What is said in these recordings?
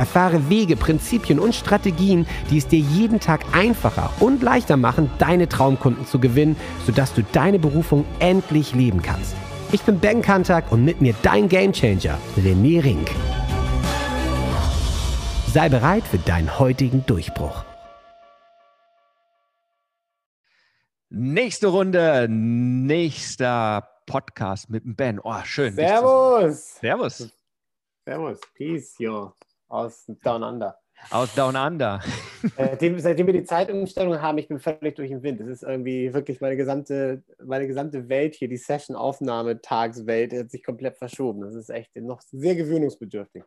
Erfahre Wege, Prinzipien und Strategien, die es dir jeden Tag einfacher und leichter machen, deine Traumkunden zu gewinnen, sodass du deine Berufung endlich leben kannst. Ich bin Ben Kantak und mit mir dein Gamechanger, René Rink. Sei bereit für deinen heutigen Durchbruch. Nächste Runde, nächster Podcast mit dem Ben. Oh, schön. Servus. Servus. Servus. Peace, jo. Aus Down Under. Aus Down Under. Äh, seitdem wir die Zeitumstellung haben, ich bin völlig durch den Wind. Das ist irgendwie wirklich meine gesamte, meine gesamte Welt hier, die Session-Aufnahme-Tagswelt, hat sich komplett verschoben. Das ist echt noch sehr gewöhnungsbedürftig.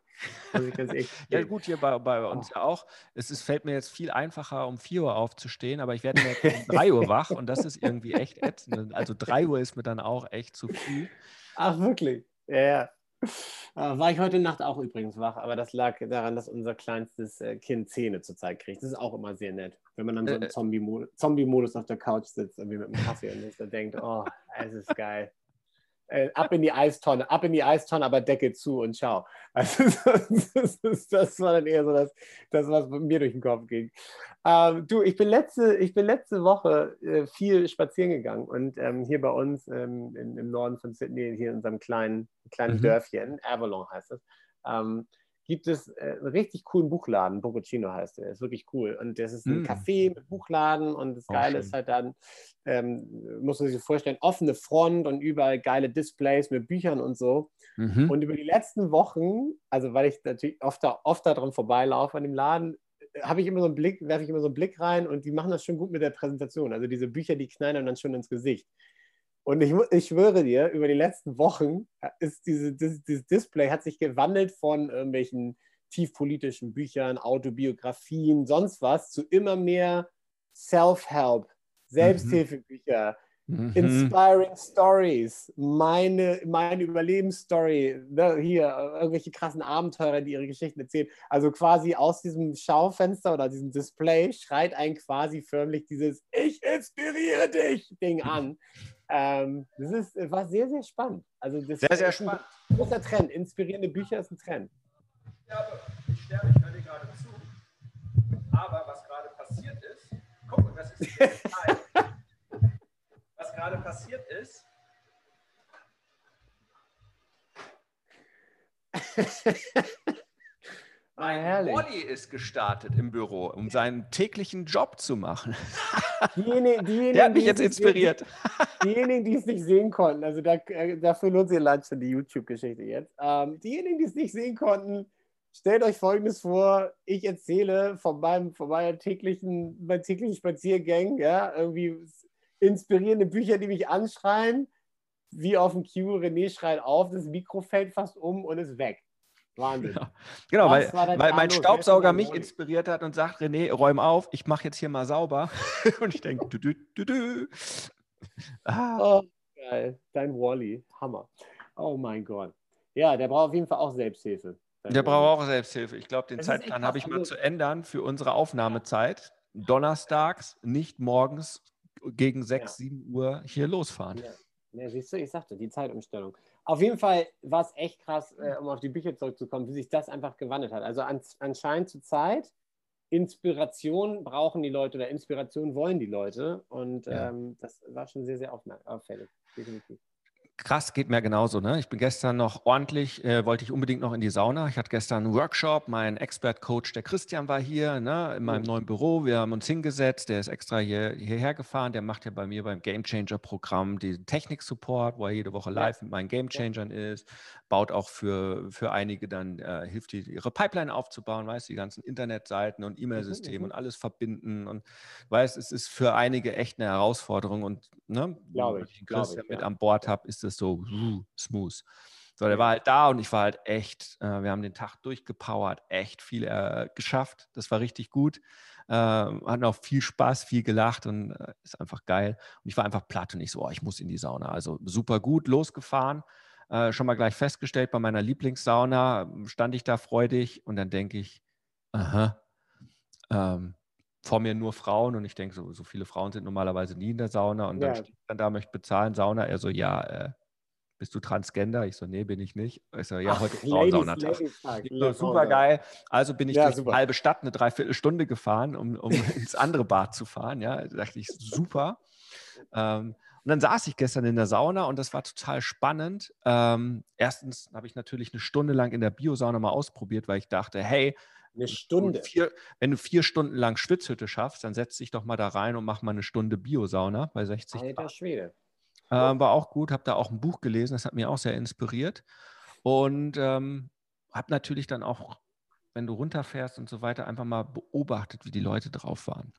ja, gut, hier bei, bei uns ja auch. Es ist, fällt mir jetzt viel einfacher, um 4 Uhr aufzustehen, aber ich werde jetzt um 3 Uhr wach und das ist irgendwie echt ätzend. Also 3 Uhr ist mir dann auch echt zu früh. Ach, wirklich? Ja, ja. Äh, war ich heute Nacht auch übrigens wach, aber das lag daran, dass unser kleinstes äh, Kind Zähne zurzeit kriegt. Das ist auch immer sehr nett, wenn man dann so im äh, Zombie-Modus auf der Couch sitzt, irgendwie mit einem Kaffee und sich denkt, oh, es ist geil äh, ab in die Eistonne, ab in die Eistonne, aber Decke zu und ciao. Also das, das, das war dann eher so das, das, was mir durch den Kopf ging. Ähm, du, ich bin letzte, ich bin letzte Woche äh, viel spazieren gegangen und ähm, hier bei uns ähm, in, im Norden von Sydney, hier in unserem kleinen, kleinen mhm. Dörfchen, Avalon heißt es, ähm, gibt es äh, einen richtig coolen Buchladen, Bococino heißt der, ist wirklich cool. Und das ist ein mm. Café mit Buchladen und das Geile ist halt dann, ähm, muss man sich vorstellen, offene Front und überall geile Displays mit Büchern und so. Mhm. Und über die letzten Wochen, also weil ich natürlich oft, da, oft daran vorbeilaufe an dem Laden, äh, habe ich immer so einen Blick, werfe ich immer so einen Blick rein und die machen das schon gut mit der Präsentation. Also diese Bücher, die knallen dann schon ins Gesicht. Und ich, ich schwöre dir, über die letzten Wochen ist diese, dieses, dieses Display hat sich gewandelt von irgendwelchen tiefpolitischen Büchern, Autobiografien, sonst was, zu immer mehr Self-Help, Selbsthilfebücher, mhm. Inspiring Stories, meine, meine Überlebensstory, ne, hier, irgendwelche krassen Abenteurer, die ihre Geschichten erzählen. Also quasi aus diesem Schaufenster oder diesem Display schreit ein quasi förmlich dieses Ich inspiriere dich Ding an. Ähm, das ist, war sehr, sehr spannend. Also das sehr, sehr spannend. Ein großer Trend. Inspirierende Bücher ist ein Trend. Ja, ich sterbe, ich höre dir gerade zu. Aber was gerade passiert ist, guck mal, das ist Was gerade passiert ist, Ein Wally ist gestartet im Büro, um seinen täglichen Job zu machen. Diejenigen, diejenigen, Der hat mich jetzt inspiriert. diejenigen, die es nicht sehen konnten, also da, äh, dafür lohnt sich allein schon die YouTube-Geschichte jetzt. Ähm, diejenigen, die es nicht sehen konnten, stellt euch Folgendes vor: Ich erzähle von, meinem, von meiner täglichen, meinen täglichen Spaziergängen, ja, irgendwie inspirierende Bücher, die mich anschreien. Wie auf dem Q, René schreit auf, das Mikro fällt fast um und ist weg. Wahnsinn. Ja. Genau, weil, weil mein Staubsauger mich inspiriert hat und sagt, René, räum auf, ich mache jetzt hier mal sauber. und ich denke, du, du, du, du. Ah. Oh, geil. Dein Wally. Hammer. Oh mein Gott. Ja, der braucht auf jeden Fall auch Selbsthilfe. Der braucht auch Selbsthilfe. Ich glaube, den das Zeitplan habe ich mal also zu ändern für unsere Aufnahmezeit. Donnerstags, nicht morgens gegen 6, ja. 7 Uhr hier losfahren. Ja. ja, siehst du, ich sagte, die Zeitumstellung. Auf jeden Fall war es echt krass, äh, um auf die Bücher zurückzukommen, wie sich das einfach gewandelt hat. Also an, anscheinend zur Zeit, Inspiration brauchen die Leute oder Inspiration wollen die Leute. Und ja. ähm, das war schon sehr, sehr auffällig, definitiv krass, geht mir genauso. Ne? Ich bin gestern noch ordentlich, äh, wollte ich unbedingt noch in die Sauna. Ich hatte gestern einen Workshop, mein Expert-Coach, der Christian, war hier ne, in meinem neuen Büro. Wir haben uns hingesetzt, der ist extra hier, hierher gefahren. Der macht ja bei mir beim Game Changer-Programm den Technik-Support, wo er jede Woche live mit meinen Game Changern ist. Baut auch für, für einige dann, äh, hilft die, ihre Pipeline aufzubauen, weißt die ganzen Internetseiten und E-Mail-Systeme mhm, und alles verbinden. Und weißt es ist für einige echt eine Herausforderung. Und ne, glaube ich, Christian ich, mit ja. an Bord habe, ist das so uh, smooth. So, der war halt da und ich war halt echt, äh, wir haben den Tag durchgepowert, echt viel äh, geschafft. Das war richtig gut. Äh, hatten auch viel Spaß, viel gelacht und äh, ist einfach geil. Und ich war einfach platt und ich so, oh, ich muss in die Sauna. Also super gut losgefahren. Äh, schon mal gleich festgestellt, bei meiner Lieblingssauna stand ich da freudig und dann denke ich, aha, ähm, vor mir nur Frauen und ich denke, so, so viele Frauen sind normalerweise nie in der Sauna und dann ja. steht dann da, möchte bezahlen, Sauna. Er so, ja, äh, bist du Transgender? Ich so, nee, bin ich nicht. Ich so, ja, heute Frauensaunatag. So, super geil. Also bin ich ja, durch super. die halbe Stadt eine Dreiviertelstunde gefahren, um, um ins andere Bad zu fahren. Ja, da dachte ich, super. Ähm, und dann saß ich gestern in der Sauna und das war total spannend. Ähm, erstens habe ich natürlich eine Stunde lang in der Biosauna mal ausprobiert, weil ich dachte, hey, eine Stunde. Vier, wenn du vier Stunden lang Schwitzhütte schaffst, dann setz dich doch mal da rein und mach mal eine Stunde Biosauna bei 60 Alter Grad. Schwede. Äh, war auch gut, habe da auch ein Buch gelesen, das hat mich auch sehr inspiriert. Und ähm, habe natürlich dann auch, wenn du runterfährst und so weiter, einfach mal beobachtet, wie die Leute drauf waren.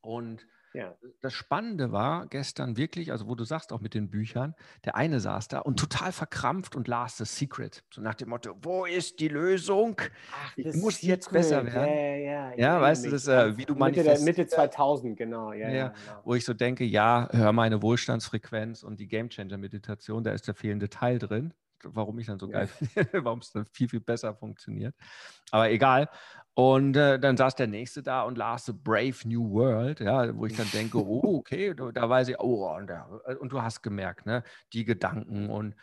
Und ja. Das Spannende war gestern wirklich, also wo du sagst auch mit den Büchern, der eine saß da und total verkrampft und las The Secret. So nach dem Motto, wo ist die Lösung? Ach, ich muss Secret. jetzt besser werden. Ja, ja, ja, weißt du, das, äh, wie du. Mitte, Mitte 2000, genau. Ja, ja, genau. Wo ich so denke, ja, hör meine Wohlstandsfrequenz und die Gamechanger-Meditation, da ist der fehlende Teil drin warum ich dann so geil finde, warum es dann viel, viel besser funktioniert. Aber egal. Und äh, dann saß der Nächste da und las The Brave New World, ja, wo ich dann denke, oh, okay, da weiß ich, oh, und, äh, und du hast gemerkt, ne, die Gedanken und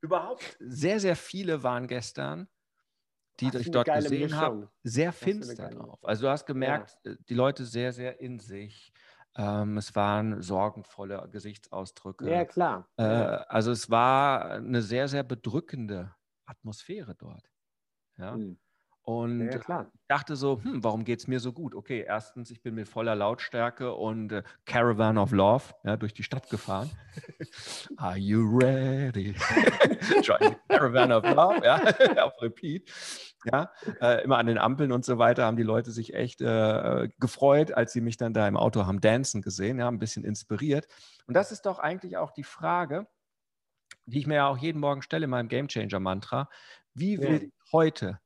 überhaupt sehr, sehr viele waren gestern, die ich dort gesehen habe, sehr finster drauf. Also du hast gemerkt, ja. Äh, die Leute sehr, sehr in sich. Ähm, es waren sorgenvolle Gesichtsausdrücke. Ja, klar. Äh, also es war eine sehr, sehr bedrückende Atmosphäre dort. Ja. Hm. Und ja, ich dachte so, hm, warum geht es mir so gut? Okay, erstens, ich bin mit voller Lautstärke und äh, Caravan of Love ja, durch die Stadt gefahren. Are you ready? Caravan of Love, ja, auf Repeat. Ja, äh, immer an den Ampeln und so weiter haben die Leute sich echt äh, gefreut, als sie mich dann da im Auto haben dancen gesehen, ja, ein bisschen inspiriert. Und das ist doch eigentlich auch die Frage, die ich mir ja auch jeden Morgen stelle in meinem Game Changer Mantra. Wie will ja. ich heute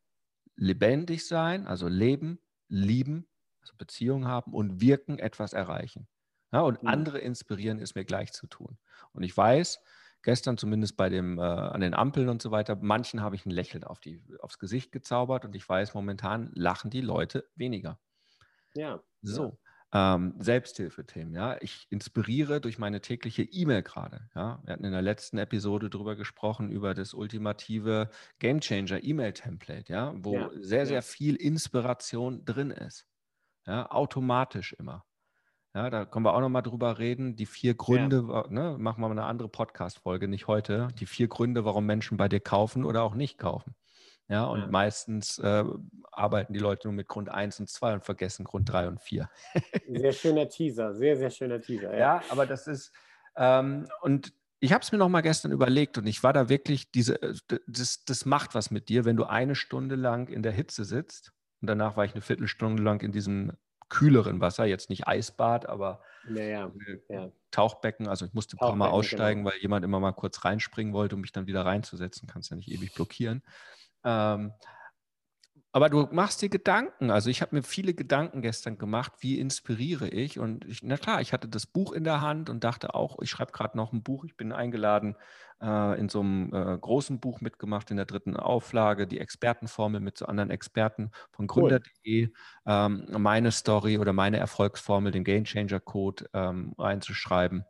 lebendig sein, also leben, lieben, also Beziehung haben und wirken, etwas erreichen. Ja, und mhm. andere inspirieren ist mir gleich zu tun. Und ich weiß, gestern zumindest bei dem, äh, an den Ampeln und so weiter, manchen habe ich ein Lächeln auf die, aufs Gesicht gezaubert und ich weiß, momentan lachen die Leute weniger. Ja. So ähm, Selbsthilfethemen. Ja, ich inspiriere durch meine tägliche E-Mail gerade. Ja, wir hatten in der letzten Episode darüber gesprochen über das ultimative Gamechanger E-Mail-Template. Ja, wo ja. sehr sehr viel Inspiration drin ist. Ja, automatisch immer. Ja, da können wir auch nochmal drüber reden. Die vier Gründe, ja. ne, machen wir mal eine andere Podcast-Folge, nicht heute. Die vier Gründe, warum Menschen bei dir kaufen oder auch nicht kaufen. Ja, und ja. meistens äh, arbeiten die Leute nur mit Grund 1 und 2 und vergessen Grund 3 und 4. sehr schöner Teaser, sehr, sehr schöner Teaser. Ja, ja aber das ist, ähm, und ich habe es mir noch mal gestern überlegt und ich war da wirklich, diese, äh, das, das macht was mit dir, wenn du eine Stunde lang in der Hitze sitzt und danach war ich eine Viertelstunde lang in diesem kühleren Wasser, jetzt nicht Eisbad, aber ja, ja, ja. Tauchbecken. Also ich musste ein paar Mal aussteigen, genau. weil jemand immer mal kurz reinspringen wollte, um mich dann wieder reinzusetzen. Kannst ja nicht ewig blockieren. Ähm, aber du machst dir Gedanken. Also ich habe mir viele Gedanken gestern gemacht, wie inspiriere ich? Und ich, na klar, ich hatte das Buch in der Hand und dachte auch, ich schreibe gerade noch ein Buch. Ich bin eingeladen, äh, in so einem äh, großen Buch mitgemacht, in der dritten Auflage, die Expertenformel mit so anderen Experten von Gründer.de, ähm, meine Story oder meine Erfolgsformel, den Game Changer Code ähm, reinzuschreiben.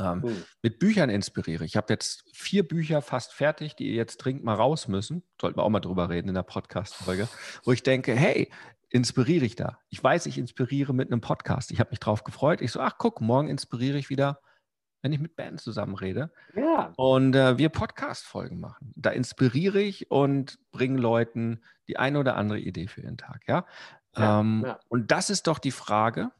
Ähm, cool. Mit Büchern inspiriere. Ich habe jetzt vier Bücher fast fertig, die jetzt dringend mal raus müssen. Sollten wir auch mal drüber reden in der Podcast-Folge, wo ich denke, hey, inspiriere ich da? Ich weiß, ich inspiriere mit einem Podcast. Ich habe mich drauf gefreut. Ich so, ach guck, morgen inspiriere ich wieder, wenn ich mit Bands zusammen rede. Ja. Und äh, wir Podcast-Folgen machen. Da inspiriere ich und bringe Leuten die eine oder andere Idee für ihren Tag. Ja. ja, ähm, ja. Und das ist doch die Frage,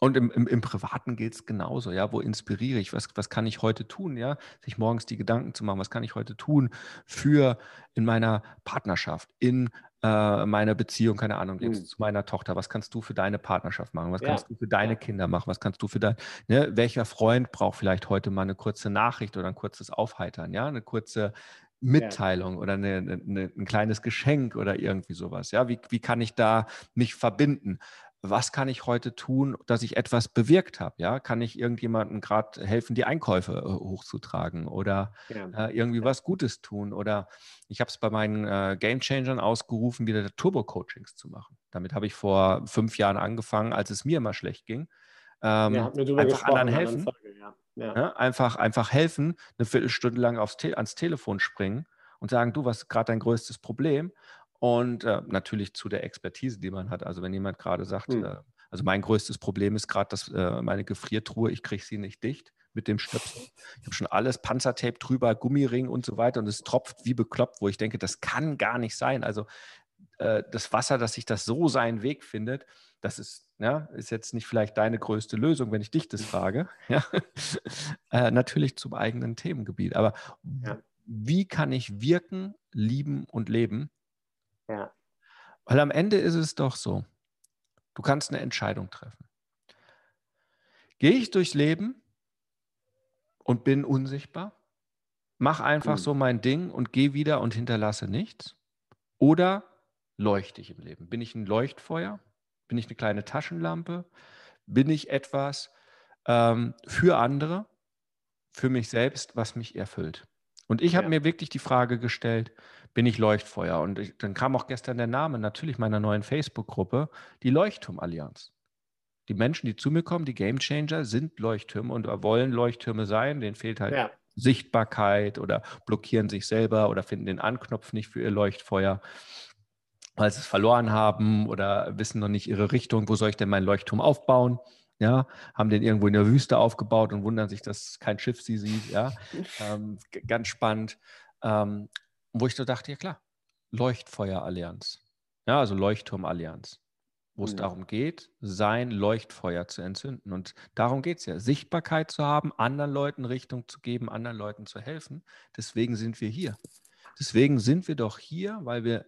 und im, im, im Privaten gilt es genauso, ja, wo inspiriere ich, was, was kann ich heute tun, ja, sich morgens die Gedanken zu machen, was kann ich heute tun für in meiner Partnerschaft, in äh, meine Beziehung, keine Ahnung, jetzt mhm. zu meiner Tochter, was kannst du für deine Partnerschaft machen, was ja. kannst du für deine. Kinder machen, was kannst du für dein, ne, welcher Freund braucht vielleicht heute mal eine kurze Nachricht oder ein kurzes Aufheitern, ja, eine kurze Mitteilung ja. oder eine, eine, ein kleines Geschenk oder irgendwie sowas, ja, wie, wie kann ich da mich verbinden? Was kann ich heute tun, dass ich etwas bewirkt habe? Ja, kann ich irgendjemandem gerade helfen, die Einkäufe äh, hochzutragen oder ja. äh, irgendwie was Gutes tun? Oder ich habe es bei meinen äh, Game Changern ausgerufen, wieder Turbo-Coachings zu machen. Damit habe ich vor fünf Jahren angefangen, als es mir immer schlecht ging. Ähm, ja, einfach anderen helfen. Folge, ja. Ja. einfach, einfach helfen, eine Viertelstunde lang aufs Te ans Telefon springen und sagen, du, was ist gerade dein größtes Problem? Und äh, natürlich zu der Expertise, die man hat. Also wenn jemand gerade sagt, mhm. äh, also mein größtes Problem ist gerade, dass äh, meine Gefriertruhe, ich kriege sie nicht dicht mit dem Stöpsel. Ich habe schon alles, Panzertape drüber, Gummiring und so weiter und es tropft wie bekloppt, wo ich denke, das kann gar nicht sein. Also äh, das Wasser, dass sich das so seinen Weg findet, das ist, ja, ist jetzt nicht vielleicht deine größte Lösung, wenn ich dich das frage. Ja? Äh, natürlich zum eigenen Themengebiet. Aber ja. wie kann ich wirken, lieben und leben? Ja. Weil am Ende ist es doch so, du kannst eine Entscheidung treffen. Gehe ich durchs Leben und bin unsichtbar? Mach einfach mhm. so mein Ding und gehe wieder und hinterlasse nichts? Oder leuchte ich im Leben? Bin ich ein Leuchtfeuer? Bin ich eine kleine Taschenlampe? Bin ich etwas ähm, für andere, für mich selbst, was mich erfüllt? Und ich habe ja. mir wirklich die Frage gestellt, bin ich Leuchtfeuer? Und ich, dann kam auch gestern der Name natürlich meiner neuen Facebook-Gruppe, die Leuchtturmallianz. Die Menschen, die zu mir kommen, die Gamechanger, sind Leuchttürme und wollen Leuchttürme sein. Denen fehlt halt ja. Sichtbarkeit oder blockieren sich selber oder finden den Anknopf nicht für ihr Leuchtfeuer, weil sie es verloren haben oder wissen noch nicht ihre Richtung. Wo soll ich denn meinen Leuchtturm aufbauen? Ja, haben den irgendwo in der Wüste aufgebaut und wundern sich, dass kein Schiff sie sieht, ja, ähm, ganz spannend, ähm, wo ich so dachte, ja klar, Leuchtfeuerallianz, ja, also Leuchtturmallianz, wo es ja. darum geht, sein Leuchtfeuer zu entzünden. Und darum geht es ja, Sichtbarkeit zu haben, anderen Leuten Richtung zu geben, anderen Leuten zu helfen, deswegen sind wir hier. Deswegen sind wir doch hier, weil wir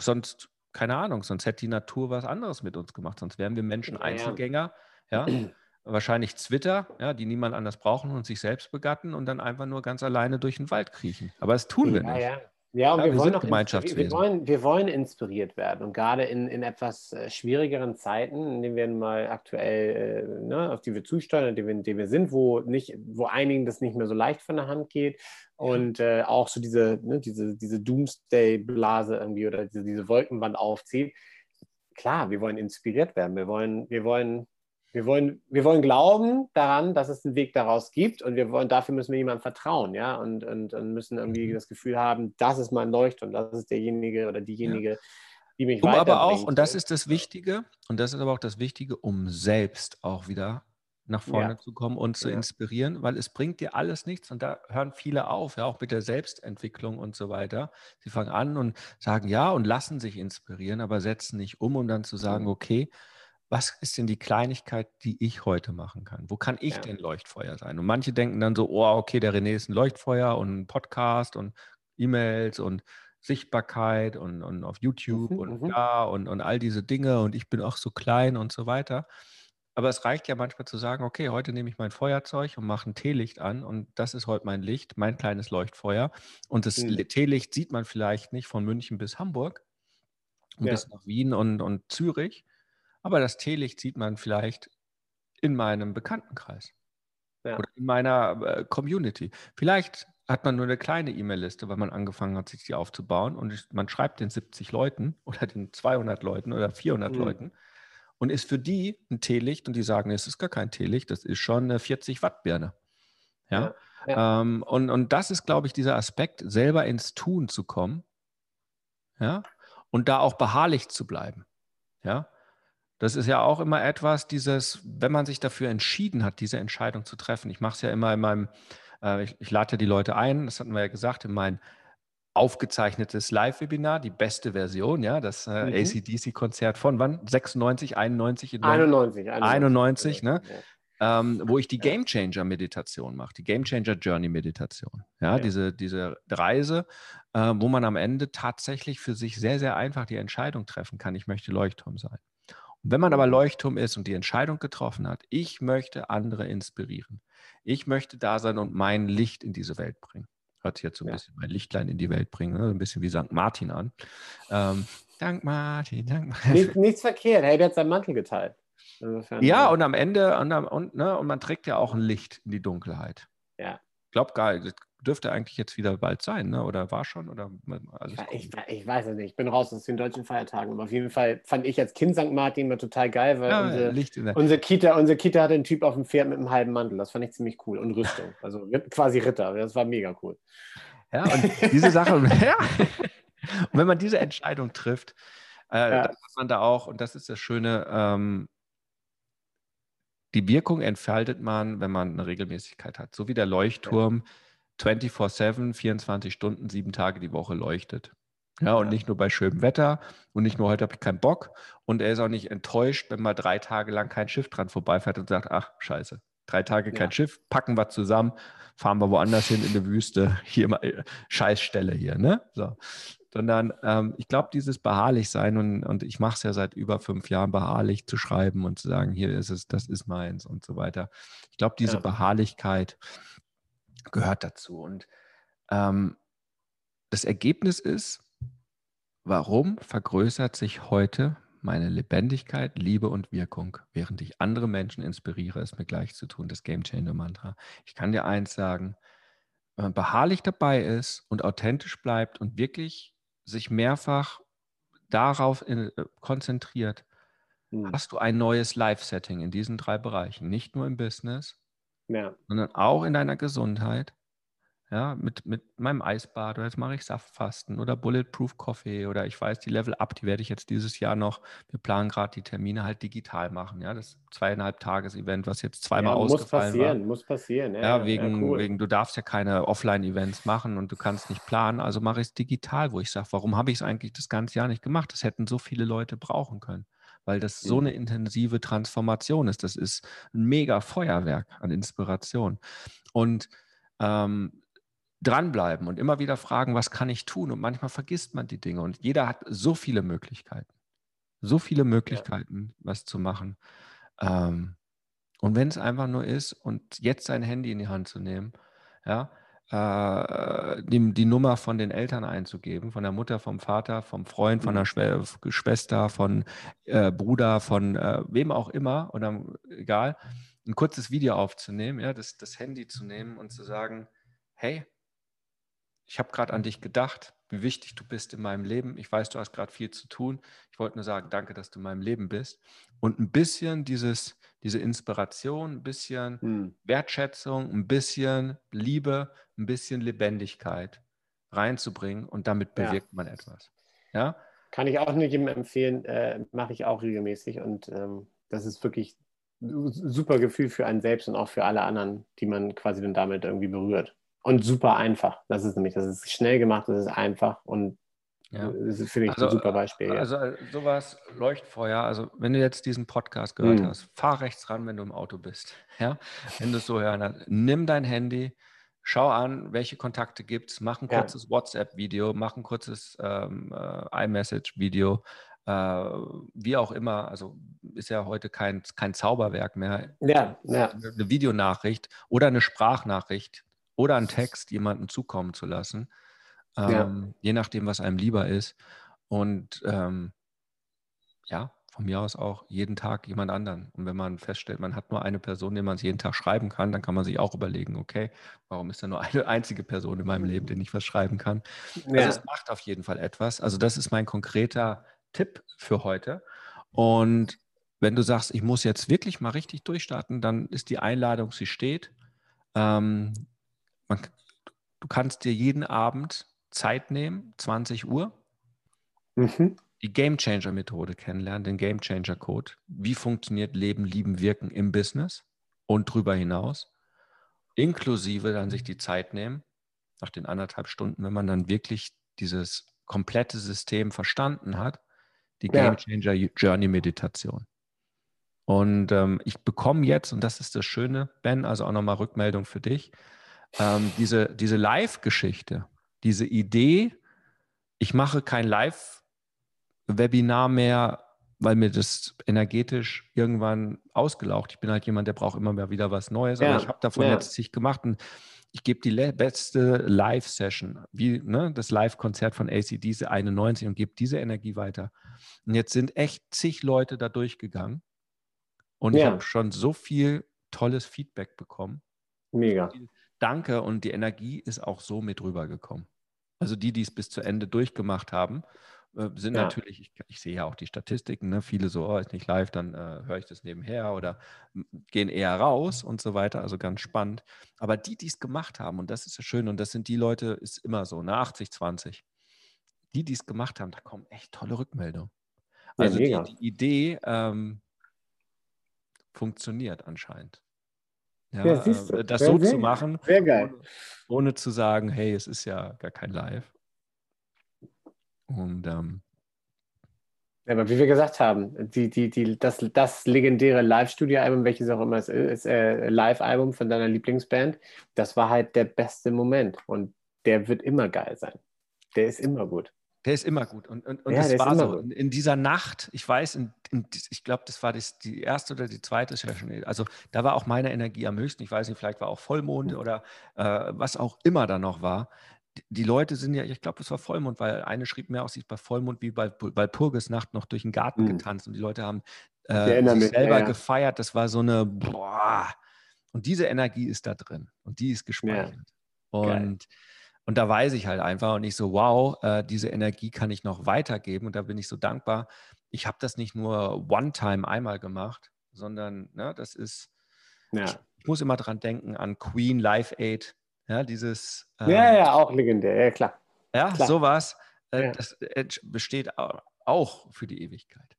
sonst keine Ahnung, sonst hätte die Natur was anderes mit uns gemacht. Sonst wären wir Menschen Einzelgänger, ja, wahrscheinlich Twitter, ja, die niemand anders brauchen und sich selbst begatten und dann einfach nur ganz alleine durch den Wald kriechen. Aber das tun wir ja, nicht. Ja. Ja, und ja, wir, wir, wollen auch wir, wollen, wir wollen inspiriert werden. Und gerade in, in etwas äh, schwierigeren Zeiten, in denen wir mal aktuell, äh, ne, auf die wir zusteuern, in denen wir, in denen wir sind, wo, nicht, wo einigen das nicht mehr so leicht von der Hand geht. Und äh, auch so diese, ne, diese, diese Doomsday-Blase irgendwie oder diese, diese Wolkenwand aufzieht. Klar, wir wollen inspiriert werden. Wir wollen, wir wollen wir wollen, wir wollen glauben daran, dass es einen Weg daraus gibt und wir wollen, dafür müssen wir jemandem vertrauen, ja, und, und, und müssen irgendwie mhm. das Gefühl haben, das ist mein Leuchtturm, das ist derjenige oder diejenige, ja. die mich um aber auch, und das ist das Wichtige, und das ist aber auch das Wichtige, um selbst auch wieder nach vorne ja. zu kommen und zu ja. inspirieren, weil es bringt dir alles nichts und da hören viele auf, ja, auch mit der Selbstentwicklung und so weiter. Sie fangen an und sagen ja und lassen sich inspirieren, aber setzen nicht um, um dann zu sagen, okay, was ist denn die Kleinigkeit, die ich heute machen kann? Wo kann ich ja. denn Leuchtfeuer sein? Und manche denken dann so, oh, okay, der René ist ein Leuchtfeuer und ein Podcast und E-Mails und Sichtbarkeit und, und auf YouTube mhm, und mhm. da und, und all diese Dinge und ich bin auch so klein und so weiter. Aber es reicht ja manchmal zu sagen, okay, heute nehme ich mein Feuerzeug und mache ein Teelicht an und das ist heute mein Licht, mein kleines Leuchtfeuer. Und das mhm. Teelicht sieht man vielleicht nicht von München bis Hamburg, ja. bis nach Wien und, und Zürich, aber das Teelicht sieht man vielleicht in meinem Bekanntenkreis ja. oder in meiner äh, Community. Vielleicht hat man nur eine kleine E-Mail-Liste, weil man angefangen hat, sich die aufzubauen und man schreibt den 70 Leuten oder den 200 Leuten oder 400 mhm. Leuten und ist für die ein Teelicht und die sagen, es ist gar kein Teelicht, das ist schon eine 40 Watt Birne. Ja. ja, ja. Ähm, und, und das ist, glaube ich, dieser Aspekt, selber ins Tun zu kommen. Ja. Und da auch beharrlich zu bleiben. Ja. Das ist ja auch immer etwas, dieses, wenn man sich dafür entschieden hat, diese Entscheidung zu treffen. Ich mache es ja immer in meinem, äh, ich, ich, lade ja die Leute ein, das hatten wir ja gesagt, in mein aufgezeichnetes Live-Webinar, die beste Version, ja, das äh, mhm. ACDC-Konzert von wann? 96, 91? In 91, 91, 91 ne? ähm, wo ich die Game Changer Meditation mache, die Game Changer Journey Meditation. Ja, Ja. Diese, diese Reise, äh, wo man am Ende tatsächlich für sich sehr, sehr einfach die Entscheidung treffen kann, ich möchte Leuchtturm sein. Wenn man aber Leuchtturm ist und die Entscheidung getroffen hat, ich möchte andere inspirieren, ich möchte da sein und mein Licht in diese Welt bringen. Hört sich jetzt so ein Ja. bisschen mein Lichtlein in die Welt bringen, ne? ein bisschen wie St. Martin an. Ähm, Dank Martin, Dank Martin. Nichts, nichts verkehrt. Hey, der hat seinen Mantel geteilt. Insofern, Ja, äh, und am Ende, und, und, ne, und man trägt ja auch ein Licht in die Dunkelheit. Ja. Ich glaube dürfte eigentlich jetzt wieder bald sein, ne? oder war schon? Oder alles Ich, ich, ich weiß es nicht. Ich bin raus aus den deutschen Feiertagen. Aber auf jeden Fall fand ich als Kind St. Martin immer total geil, weil ja, unsere, unsere, Kita, unsere Kita hatte einen Typ auf dem Pferd mit einem halben Mantel. Das fand ich ziemlich cool. Und Rüstung. Also quasi Ritter. Das war mega cool. Ja, und diese Sache, ja. Und wenn man diese Entscheidung trifft, äh, Ja. dann hat man da auch, und das ist das Schöne, ähm, die Wirkung entfaltet man, wenn man eine Regelmäßigkeit hat. So wie der Leuchtturm 24-7, 24 Stunden, sieben Tage die Woche leuchtet. Ja, und Ja. nicht nur bei schönem Wetter und nicht nur heute habe ich keinen Bock. Und er ist auch nicht enttäuscht, wenn mal drei Tage lang kein Schiff dran vorbeifährt und sagt, ach, scheiße, drei Tage kein Ja. Schiff, packen wir zusammen, fahren wir woanders hin in die Wüste, hier mal äh, Scheißstelle hier, ne? So. Sondern ähm, ich glaube, dieses beharrlich sein und, und ich mache es ja seit über fünf Jahren beharrlich zu schreiben und zu sagen, hier ist es, das ist meins und so weiter. Ich glaube, diese Ja. Beharrlichkeit gehört dazu. Und ähm, das Ergebnis ist, warum vergrößert sich heute meine Lebendigkeit, Liebe und Wirkung, während ich andere Menschen inspiriere, es mir gleich zu tun, das Game Changer Mantra. Ich kann dir eins sagen, wenn man beharrlich dabei ist und authentisch bleibt und wirklich sich mehrfach darauf in, äh, konzentriert, Hm. hast du ein neues Life-Setting in diesen drei Bereichen. Nicht nur im Business, Ja. sondern auch in deiner Gesundheit. Ja, mit, mit meinem Eisbad oder jetzt mache ich Saftfasten oder Bulletproof Coffee oder ich weiß, die Level Up, die werde ich jetzt dieses Jahr noch, wir planen gerade die Termine halt digital machen. Ja, das zweieinhalb Tages-Event, was jetzt zweimal ja, muss ausgefallen passieren, war. muss passieren. Ja, Ja, wegen, cool. wegen, du darfst ja keine Offline-Events machen und du kannst nicht planen, also mache ich es digital, wo ich sage, warum habe ich es eigentlich das ganze Jahr nicht gemacht? Das hätten so viele Leute brauchen können, weil das so Mhm. eine intensive Transformation ist. Das ist ein mega Feuerwerk an Inspiration. Und ähm, dranbleiben und immer wieder fragen, was kann ich tun? Und manchmal vergisst man die Dinge und jeder hat so viele Möglichkeiten, so viele Möglichkeiten, was zu machen. Ähm, und wenn es einfach nur ist und jetzt sein Handy in die Hand zu nehmen, ja, äh, die, die Nummer von den Eltern einzugeben, von der Mutter, vom Vater, vom Freund, von der Schwe Schwester, von äh, Bruder, von äh, wem auch immer, oder egal, ein kurzes Video aufzunehmen, ja, das, das Handy zu nehmen und zu sagen, hey, ich habe gerade an dich gedacht, wie wichtig du bist in meinem Leben. Ich weiß, du hast gerade viel zu tun. Ich wollte nur sagen, danke, dass du in meinem Leben bist. Und ein bisschen dieses, diese Inspiration, ein bisschen Hm. Wertschätzung, ein bisschen Liebe, ein bisschen Lebendigkeit reinzubringen und damit Ja. bewirkt man etwas. Ja, Kann ich auch nicht jedem empfehlen, äh, mache ich auch regelmäßig und ähm, das ist wirklich ein super Gefühl für einen selbst und auch für alle anderen, die man quasi dann damit irgendwie berührt. Und super einfach. Das ist nämlich, das ist schnell gemacht, das ist einfach und ja. das ist, finde ich, ein super Beispiel. ja. Also äh, sowas, Leuchtfeuer, also wenn du jetzt diesen Podcast gehört Mhm. hast, fahr rechts ran, wenn du im Auto bist. Ja? Wenn du es so hören hast, nimm dein Handy, schau an, welche Kontakte gibt es, mach ein Ja. kurzes WhatsApp-Video, mach ein kurzes ähm, äh, iMessage-Video, äh, wie auch immer. Also ist ja heute kein, kein Zauberwerk mehr. ja, ja, Eine Videonachricht oder eine Sprachnachricht oder einen Text jemandem zukommen zu lassen, Ja. ähm, je nachdem, was einem lieber ist. Und ähm, ja, von mir aus auch jeden Tag jemand anderen. Und wenn man feststellt, man hat nur eine Person, der man es jeden Tag schreiben kann, dann kann man sich auch überlegen, okay, warum ist da nur eine einzige Person in meinem Leben, der ich was schreiben kann? Also ja. es macht auf jeden Fall etwas. Also das ist mein konkreter Tipp für heute. Und wenn du sagst, ich muss jetzt wirklich mal richtig durchstarten, dann ist die Einladung, sie steht. Ähm, man, du kannst dir jeden Abend Zeit nehmen, 20 Uhr, Mhm. die Game Changer Methode kennenlernen, den Game Changer Code. Wie funktioniert Leben, Lieben, Wirken im Business und darüber hinaus? Inklusive dann sich die Zeit nehmen, nach den anderthalb Stunden, wenn man dann wirklich dieses komplette System verstanden hat, die. Game Changer Journey Meditation. Und ähm, ich bekomme jetzt, und das ist das Schöne, Ben, also auch nochmal Rückmeldung für dich, ähm, diese, diese Live-Geschichte, diese Idee, ich mache kein Live-Webinar mehr, weil mir das energetisch irgendwann ausgelaucht. Ich bin halt jemand, der braucht immer mal wieder was Neues, ja, aber ich habe davon ja. jetzt sich gemacht und ich gebe die beste Live-Session, wie ne, das Live-Konzert von AC, diese 91 und gebe diese Energie weiter. Und jetzt sind echt zig Leute da durchgegangen und ja. ich habe schon so viel tolles Feedback bekommen. Mega. Danke und die Energie ist auch so mit rübergekommen. Also die, die es bis zu Ende durchgemacht haben, äh, sind ja. natürlich, ich, ich, sehe ja auch die Statistiken, ne? viele so, oh, ist nicht live, dann äh, höre ich das nebenher oder gehen eher raus und so weiter, also ganz spannend. Aber die, die es gemacht haben, und das ist ja schön, und das sind die Leute, ist immer so, ne, 80, 20, die, die es gemacht haben, da kommen echt tolle Rückmeldungen. Also ja, die, die, Idee ähm, funktioniert anscheinend. Ja, ja äh, das so zu machen, ohne, ohne, zu sagen, hey, es ist ja gar kein Live. Und ähm, ja, aber wie wir gesagt haben, die, die, die, das, das legendäre Live-Studio-Album, welches auch immer es ist, äh, Live-Album von deiner Lieblingsband, das war halt der beste Moment. Und der wird immer geil sein. Der ist immer gut. Der ist immer gut. Und, und, und ja, das war so. In, in, dieser Nacht, ich weiß, in, in, ich glaube, das war das, die erste oder die zweite Session. Also da war auch meine Energie am höchsten. Ich weiß nicht, vielleicht war auch Vollmond mhm. oder äh, was auch immer da noch war. Die, die Leute sind ja, ich glaube, es war Vollmond, weil eine schrieb mehr aus sich bei Vollmond wie bei, Purgesnacht noch durch den Garten mhm. getanzt und die Leute haben äh, sich mich, selber ja, ja. gefeiert. Das war so eine, boah. Und diese Energie ist da drin und die ist gespeichert. Und Geil. Und da weiß ich halt einfach und ich so, wow, äh, diese Energie kann ich noch weitergeben. Und da bin ich so dankbar. Ich habe das nicht nur one-time einmal gemacht, sondern ne, das ist, ja. ich, muss immer dran denken an Queen Live Aid, ja, dieses. Ähm, ja, ja, auch legendär, ja, klar. Ja, klar. sowas. Äh, ja. Das besteht auch für die Ewigkeit.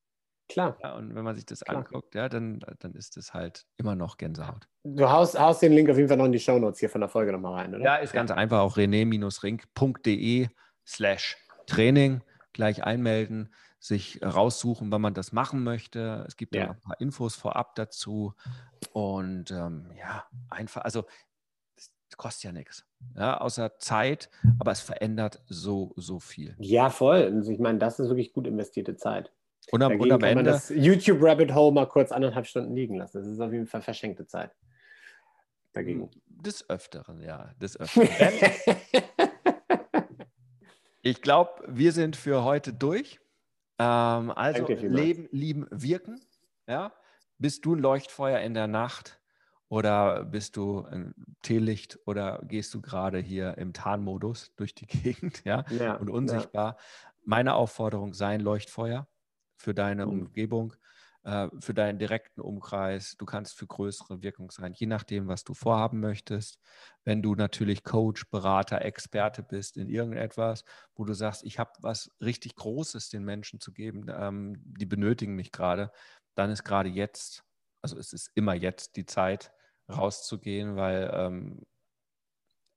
Klar. Ja, und wenn man sich das Klar. anguckt, ja, dann, dann ist es halt immer noch Gänsehaut. Du haust, haust den Link auf jeden Fall noch in die Shownotes hier von der Folge nochmal rein, oder? Ja, ist ganz einfach auch rené-ring.de slash Training gleich einmelden, sich raussuchen, wann man das machen möchte. Es gibt ja, ja ein paar Infos vorab dazu. Und ähm, ja, einfach, also es kostet ja nichts. Ja, außer Zeit, aber es verändert so, so viel. Ja, voll. Also ich meine, das ist wirklich gut investierte Zeit. Und am, und am kann Ende. Man das YouTube Rabbit Hole mal kurz anderthalb Stunden liegen lassen. Das ist auf jeden Fall verschenkte Zeit. Dagegen. Des Öfteren, ja. Des Öfteren. ich glaube, wir sind für heute durch. Ähm, also Leben, Lieben, Wirken. Ja? Bist du ein Leuchtfeuer in der Nacht oder bist du ein Teelicht oder gehst du gerade hier im Tarnmodus durch die Gegend ja? ja und unsichtbar? Ja. Meine Aufforderung, sei ein Leuchtfeuer für deine mhm. Umgebung, äh, für deinen direkten Umkreis. Du kannst für größere Wirkung sein, je nachdem, was du vorhaben möchtest. Wenn du natürlich Coach, Berater, Experte bist in irgendetwas, wo du sagst, ich habe was richtig Großes den Menschen zu geben, ähm, die benötigen mich gerade, dann ist gerade jetzt, also es ist immer jetzt die Zeit, rauszugehen, weil ähm,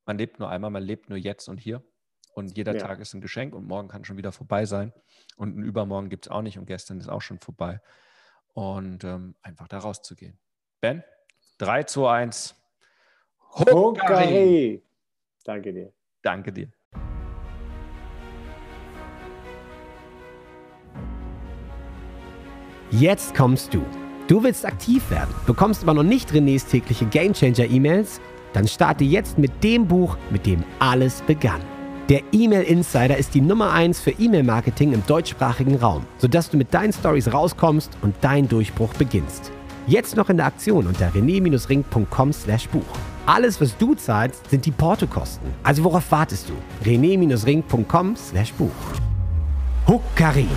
man lebt nur einmal, man lebt nur jetzt und hier. Und jeder ja. Tag ist ein Geschenk und morgen kann schon wieder vorbei sein. Und ein Übermorgen gibt es auch nicht und gestern ist auch schon vorbei. Und ähm, einfach da rauszugehen. Ben, 3, 2, 1. Hokari. Danke dir. Danke dir. Jetzt kommst du. Du willst aktiv werden, bekommst aber noch nicht Renés tägliche Gamechanger E-Mails? Dann starte jetzt mit dem Buch, mit dem alles begann. Der E-Mail Insider ist die Nummer 1 für E-Mail-Marketing im deutschsprachigen Raum, sodass du mit deinen Stories rauskommst und dein Durchbruch beginnst. Jetzt noch in der Aktion unter rené-ring.com/buch. Alles, was du zahlst, sind die Portokosten. Also worauf wartest du? rené-ring.com/buch. Huckari.